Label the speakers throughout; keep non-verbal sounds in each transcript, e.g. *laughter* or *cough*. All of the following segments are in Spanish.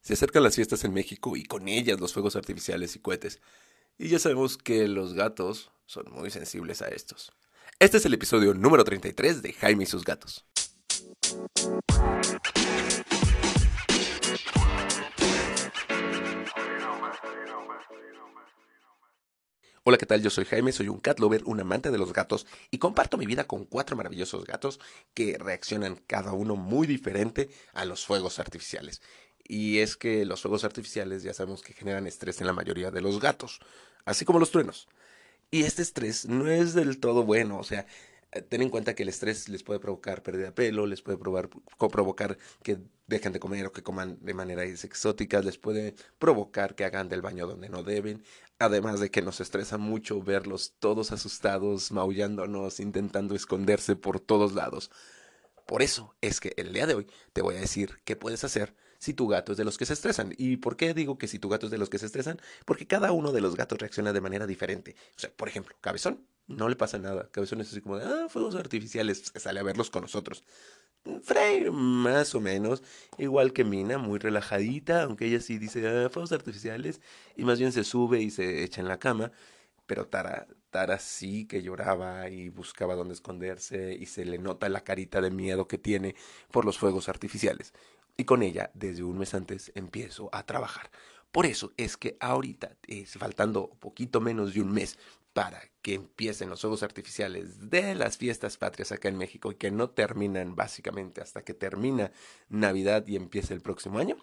Speaker 1: Se acercan las fiestas en México y con ellas los fuegos artificiales y cohetes. Y ya sabemos que los gatos son muy sensibles a estos. Este es el episodio número 33 de Jaime y sus gatos. Hola, ¿qué tal? Yo soy Jaime, soy un cat lover, un amante de los gatos y comparto mi vida con cuatro maravillosos gatos que reaccionan cada uno muy diferente a los fuegos artificiales. Y es que los fuegos artificiales ya sabemos que generan estrés en la mayoría de los gatos, así como los truenos. Y este estrés no es del todo bueno, o sea, eh, ten en cuenta que el estrés les puede provocar pérdida de pelo, les puede provocar que dejen de comer o que coman de manera exótica, les puede provocar que hagan del baño donde no deben, además de que nos estresa mucho verlos todos asustados, maullándonos, intentando esconderse por todos lados. Por eso es que el día de hoy te voy a decir qué puedes hacer si tu gato es de los que se estresan. ¿Y por qué digo que si tu gato es de los que se estresan? Porque cada uno de los gatos reacciona de manera diferente. O sea, por ejemplo, Cabezón no le pasa nada. Cabezón es así como de, ah, fuegos artificiales, sale a verlos con nosotros. Frey, más o menos, igual que Mina, muy relajadita, aunque ella sí dice, ah, fuegos artificiales, y más bien se sube y se echa en la cama. Pero Tara, Tara sí que lloraba y buscaba dónde esconderse y se le nota la carita de miedo que tiene por los fuegos artificiales. Y con ella, desde un mes antes, empiezo a trabajar. Por eso es que ahorita, es faltando poquito menos de un mes para que empiecen los fuegos artificiales de las fiestas patrias acá en México y que no terminan básicamente hasta que termina Navidad y empiece el próximo año,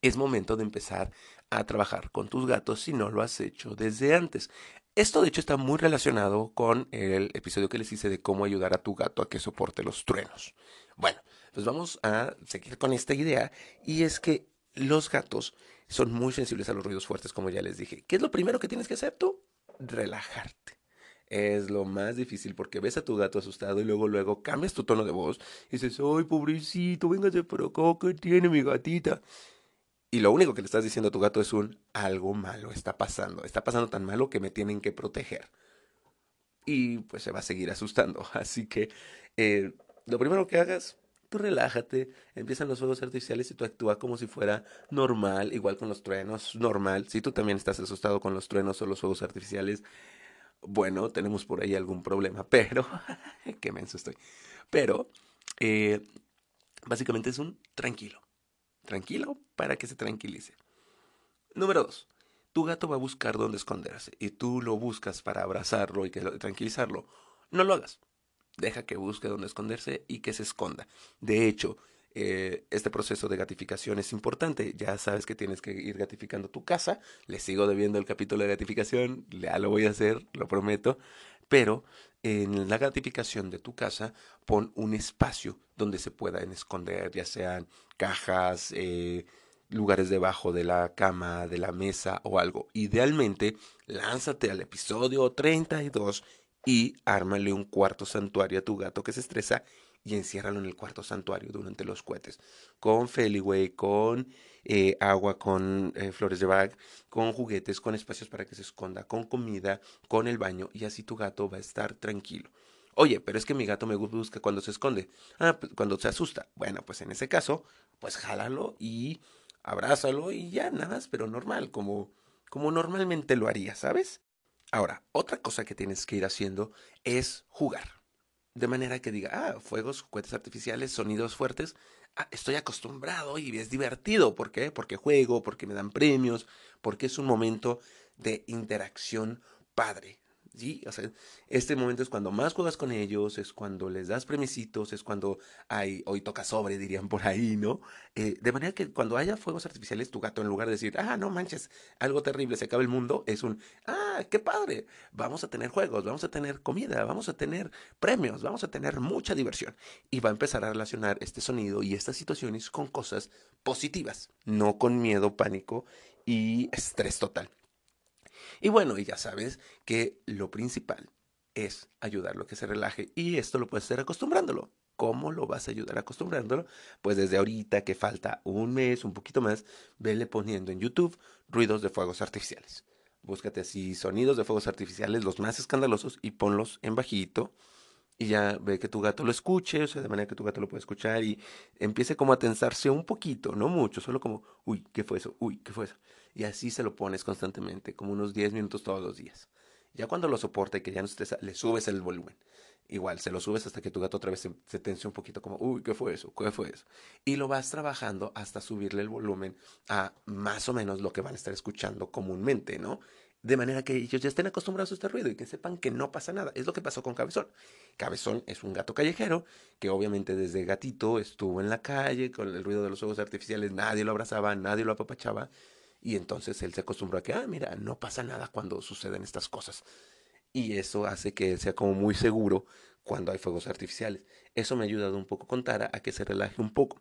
Speaker 1: es momento de empezar a trabajar con tus gatos si no lo has hecho desde antes. Esto de hecho está muy relacionado con el episodio que les hice de cómo ayudar a tu gato a que soporte los truenos. Bueno, pues vamos a seguir con esta idea y es que los gatos son muy sensibles a los ruidos fuertes, como ya les dije. ¿Qué es lo primero que tienes que hacer tú? relajarte. Es lo más difícil porque ves a tu gato asustado y luego, luego cambias tu tono de voz y dices, ¡ay, pobrecito, véngase por acá, ¿qué tiene mi gatita? Y lo único que le estás diciendo a tu gato es un, algo malo está pasando, está pasando tan malo que me tienen que proteger. Y pues se va a seguir asustando. *laughs* Así que eh, lo primero que hagas, tú relájate, empiezan los fuegos artificiales y tú actúa como si fuera normal, igual con los truenos, normal. Si tú también estás asustado con los truenos o los fuegos artificiales, bueno, tenemos por ahí algún problema, *laughs* pero, qué menso estoy. Pero, eh, básicamente es un tranquilo, tranquilo para que se tranquilice. Número dos, tu gato va a buscar dónde esconderse y tú lo buscas para abrazarlo y tranquilizarlo. No lo hagas deja que busque dónde esconderse y que se esconda. De hecho, eh, este proceso de gatificación es importante. Ya sabes que tienes que ir gatificando tu casa. Le sigo debiendo el capítulo de gatificación, ya lo voy a hacer, lo prometo. Pero en la gatificación de tu casa, pon un espacio donde se puedan esconder, ya sean cajas, eh, lugares debajo de la cama, de la mesa o algo. Idealmente, lánzate al episodio 32 y ármale un cuarto santuario a tu gato que se estresa y enciérralo en el cuarto santuario durante los cohetes. Con Feliway, con eh, agua, con eh, flores de bag, con juguetes, con espacios para que se esconda, con comida, con el baño y así tu gato va a estar tranquilo. Oye, pero es que mi gato me busca cuando se esconde. Ah, pues, cuando se asusta. Bueno, pues en ese caso, pues jálalo y abrázalo y ya nada más, pero normal, como, como normalmente lo haría, ¿sabes? Ahora, otra cosa que tienes que ir haciendo es jugar. De manera que diga, ah, fuegos, cohetes artificiales, sonidos fuertes. Ah, estoy acostumbrado y es divertido. ¿Por qué? Porque juego, porque me dan premios, porque es un momento de interacción padre. ¿Sí? Este momento es cuando más juegas con ellos, es cuando les das premisitos, es cuando hay, hoy toca sobre, dirían por ahí, ¿no? Eh, de manera que cuando haya fuegos artificiales, tu gato, en lugar de decir, ah, no manches, algo terrible, se acaba el mundo, es un, ah, qué padre, vamos a tener juegos, vamos a tener comida, vamos a tener premios, vamos a tener mucha diversión. Y va a empezar a relacionar este sonido y estas situaciones con cosas positivas, no con miedo, pánico y estrés total. Y bueno, y ya sabes que lo principal es ayudarlo a que se relaje y esto lo puedes hacer acostumbrándolo. ¿Cómo lo vas a ayudar acostumbrándolo? Pues desde ahorita que falta un mes, un poquito más, vele poniendo en YouTube ruidos de fuegos artificiales. Búscate así sonidos de fuegos artificiales, los más escandalosos, y ponlos en bajito y ya ve que tu gato lo escuche, o sea, de manera que tu gato lo puede escuchar y empiece como a tensarse un poquito, no mucho, solo como, uy, ¿qué fue eso? Uy, ¿qué fue eso? Y así se lo pones constantemente, como unos 10 minutos todos los días. Ya cuando lo soporta y que ya no estresa, le subes el volumen. Igual, se lo subes hasta que tu gato otra vez se, se tense un poquito como, uy, ¿qué fue eso? ¿Qué fue eso? Y lo vas trabajando hasta subirle el volumen a más o menos lo que van a estar escuchando comúnmente, ¿no? De manera que ellos ya estén acostumbrados a este ruido y que sepan que no pasa nada. Es lo que pasó con Cabezón. Cabezón es un gato callejero que obviamente desde gatito estuvo en la calle con el ruido de los fuegos artificiales, nadie lo abrazaba, nadie lo apapachaba y entonces él se acostumbró a que, ah, mira, no pasa nada cuando suceden estas cosas. Y eso hace que él sea como muy seguro cuando hay fuegos artificiales. Eso me ha ayudado un poco con Tara a que se relaje un poco.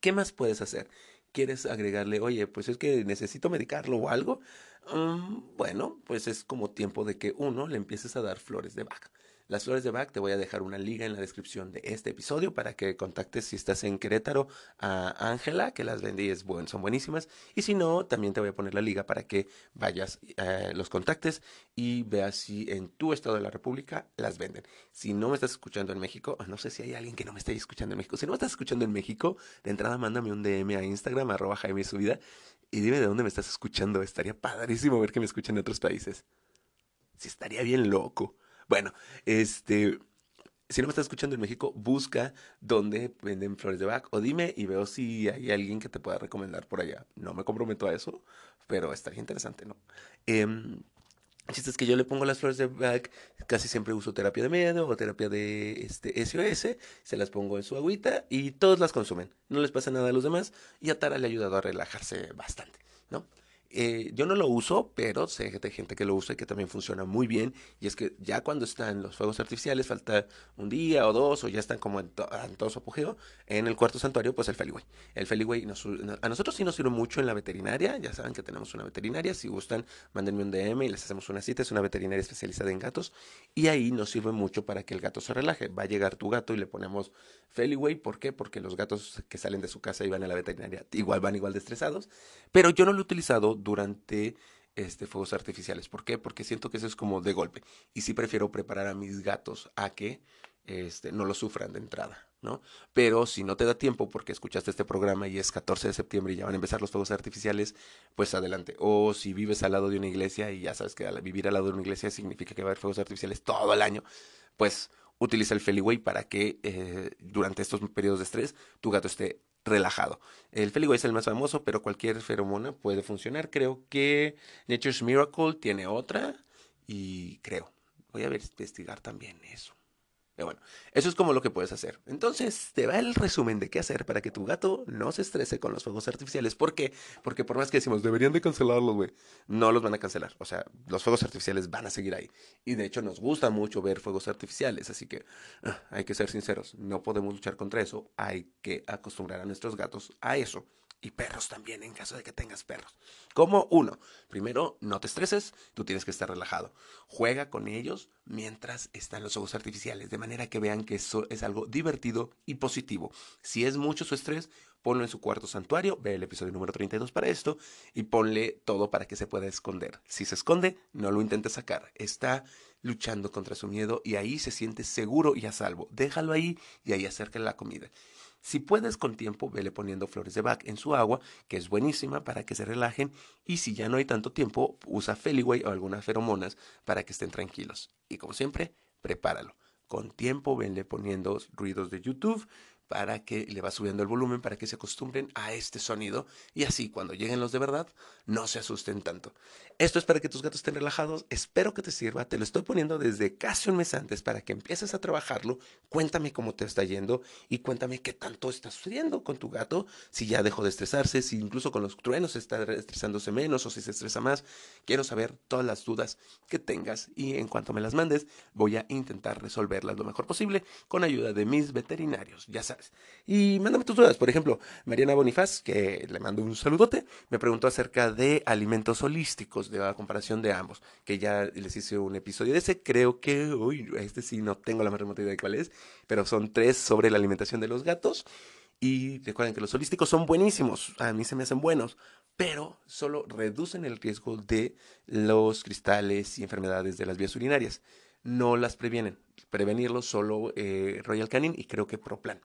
Speaker 1: ¿Qué más puedes hacer? ¿Quieres agregarle, oye, pues es que necesito medicarlo o algo? Mm, bueno, pues es como tiempo de que uno le empieces a dar flores de vaca. Las flores de Bach, te voy a dejar una liga en la descripción de este episodio para que contactes si estás en Querétaro a Ángela, que las vendí, es buen, son buenísimas. Y si no, también te voy a poner la liga para que vayas, eh, los contactes y veas si en tu estado de la República las venden. Si no me estás escuchando en México, no sé si hay alguien que no me esté escuchando en México. Si no me estás escuchando en México, de entrada mándame un DM a Instagram, arroba Jaime Subida, y dime de dónde me estás escuchando. Estaría padrísimo ver que me escuchen en otros países. Sí, estaría bien loco. Bueno, este, si no me estás escuchando en México, busca dónde venden flores de Bach o dime y veo si hay alguien que te pueda recomendar por allá. No me comprometo a eso, pero estaría interesante, ¿no? Eh, el es que yo le pongo las flores de Bach, casi siempre uso terapia de miedo o terapia de este, SOS, se las pongo en su agüita y todos las consumen. No les pasa nada a los demás y a Tara le ha ayudado a relajarse bastante, ¿no? Eh, yo no lo uso, pero sé de gente que lo usa y que también funciona muy bien. Y es que ya cuando están los fuegos artificiales, falta un día o dos, o ya están como en, todo su apogeo, en el cuarto santuario, pues el Feliway. El Feliway a nosotros sí nos sirve mucho en la veterinaria. Ya saben que tenemos una veterinaria. Si gustan, mándenme un DM y les hacemos una cita. Es una veterinaria especializada en gatos. Y ahí nos sirve mucho para que el gato se relaje. Va a llegar tu gato y le ponemos Feliway. ¿Por qué? Porque los gatos que salen de su casa y van a la veterinaria igual van igual de estresados. Pero yo no lo he utilizado durante este, fuegos artificiales. ¿Por qué? Porque siento que eso es como de golpe. Y sí prefiero preparar a mis gatos a que este, no lo sufran de entrada, ¿no? Pero si no te da tiempo porque escuchaste este programa y es 14 de septiembre y ya van a empezar los fuegos artificiales, pues adelante. O si vives al lado de una iglesia y ya sabes que vivir al lado de una iglesia significa que va a haber fuegos artificiales todo el año, pues utiliza el Feliway para que eh, durante estos periodos de estrés tu gato esté relajado. El Feliway es el más famoso, pero cualquier feromona puede funcionar. Creo que Nature's Miracle tiene otra y creo. Voy a investigar también eso. Pero bueno, eso es como lo que puedes hacer. Entonces, te va el resumen de qué hacer para que tu gato no se estrese con los fuegos artificiales. ¿Por qué? Porque por más que decimos, deberían de cancelarlos, güey, no los van a cancelar. O sea, los fuegos artificiales van a seguir ahí. Y de hecho nos gusta mucho ver fuegos artificiales, así que ah, hay que ser sinceros, no podemos luchar contra eso, hay que acostumbrar a nuestros gatos a eso y perros también en caso de que tengas perros. Como uno, primero, no te estreses, tú tienes que estar relajado. Juega con ellos mientras están los ojos artificiales, de manera que vean que eso es algo divertido y positivo. Si es mucho su estrés, ponlo en su cuarto santuario, ve el episodio número 32 para esto y ponle todo para que se pueda esconder. Si se esconde, no lo intentes sacar. Está luchando contra su miedo y ahí se siente seguro y a salvo. Déjalo ahí y ahí acércale la comida. Si puedes con tiempo, vele poniendo flores de Bach en su agua, que es buenísima para que se relajen. Y si ya no hay tanto tiempo, usa Feliway o algunas feromonas para que estén tranquilos. Y como siempre, prepáralo. Con tiempo, venle poniendo ruidos de YouTube, para que le va subiendo el volumen para que se acostumbren a este sonido y así cuando lleguen los de verdad no se asusten tanto. Esto es para que tus gatos estén relajados, espero que te sirva, te lo estoy poniendo desde casi un mes antes para que empieces a trabajarlo, cuéntame cómo te está yendo y cuéntame qué tanto está sucediendo con tu gato, si ya dejó de estresarse, si incluso con los truenos está estresándose menos o si se estresa más, quiero saber todas las dudas que tengas y en cuanto me las mandes voy a intentar resolverlas lo mejor posible con ayuda de mis veterinarios, ya sabes y mándame tus dudas. Por ejemplo, Mariana Bonifaz, que le mando un saludote, me preguntó acerca de alimentos holísticos, de la comparación de ambos, que ya les hice un episodio de ese. Creo que, uy, este sí no tengo la más remota idea de cuál es, pero son tres sobre la alimentación de los gatos. Y recuerden que los holísticos son buenísimos, a mí se me hacen buenos, pero solo reducen el riesgo de los cristales y enfermedades de las vías urinarias no las previenen. Prevenirlos solo eh, Royal Canin y creo que ProPlan.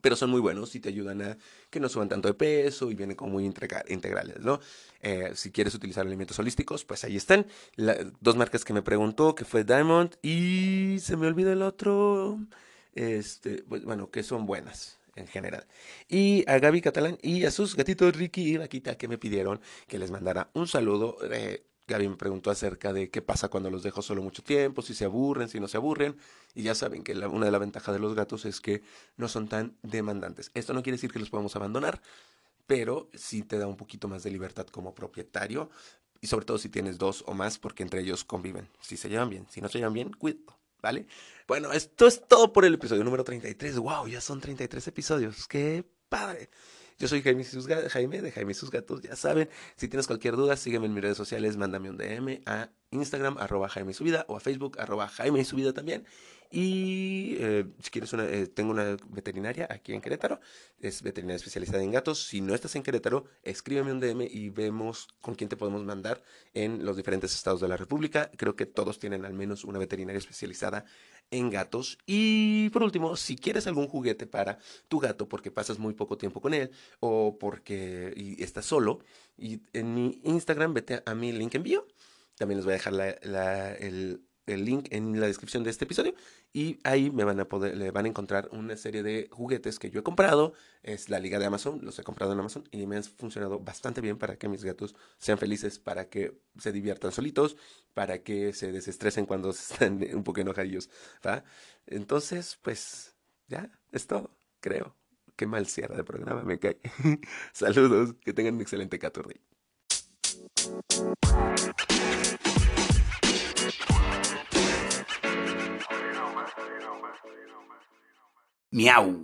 Speaker 1: Pero son muy buenos y te ayudan a que no suban tanto de peso y vienen como muy integrales, ¿no? Eh, si quieres utilizar alimentos holísticos, pues ahí están. dos marcas que me preguntó, que fue Diamond y se me olvida el otro. Este, pues, bueno, que son buenas en general. Y a Gaby Catalán y a sus gatitos Ricky y Vaquita que me pidieron que les mandara un saludo. Eh, Gaby me preguntó acerca de qué pasa cuando los dejo solo mucho tiempo, si se aburren, si no se aburren. Y ya saben que una de las ventajas de los gatos es que no son tan demandantes. Esto no quiere decir que los podemos abandonar, pero sí te da un poquito más de libertad como propietario. Y sobre todo si tienes dos o más, porque entre ellos conviven. Si se llevan bien, si no se llevan bien, cuidado. ¿Vale? Bueno, esto es todo por el episodio número 33. ¡Wow! Ya son 33 episodios. ¡Qué padre! Yo soy Jaime, Jaime de Jaime sus gatos, ya saben. Si tienes cualquier duda, sígueme en mis redes sociales, mándame un DM a Instagram, arroba Jaime Subida, o a Facebook, arroba Jaime Subida también. Y eh, si quieres una, eh, tengo una veterinaria aquí en Querétaro, es veterinaria especializada en gatos. Si no estás en Querétaro, escríbeme un DM y vemos con quién te podemos mandar en los diferentes estados de la República. Creo que todos tienen al menos una veterinaria especializada en gatos. Y por último, si quieres algún juguete para tu gato porque pasas muy poco tiempo con él o porque y estás solo, y en mi Instagram vete a mi link envío. También les voy a dejar la, el, el link en la descripción de este episodio y ahí me van a poder, le van a encontrar una serie de juguetes que yo he comprado. Es la liga de Amazon, los he comprado en Amazon y me han funcionado bastante bien para que mis gatos sean felices, para que se diviertan solitos, para que se desestresen cuando *laughs* están un poco enojadillos, ¿va? Entonces, pues ya, es todo, creo. Qué mal cierre de programa, me cae. *laughs* Saludos, que tengan un excelente 14.
Speaker 2: Miau.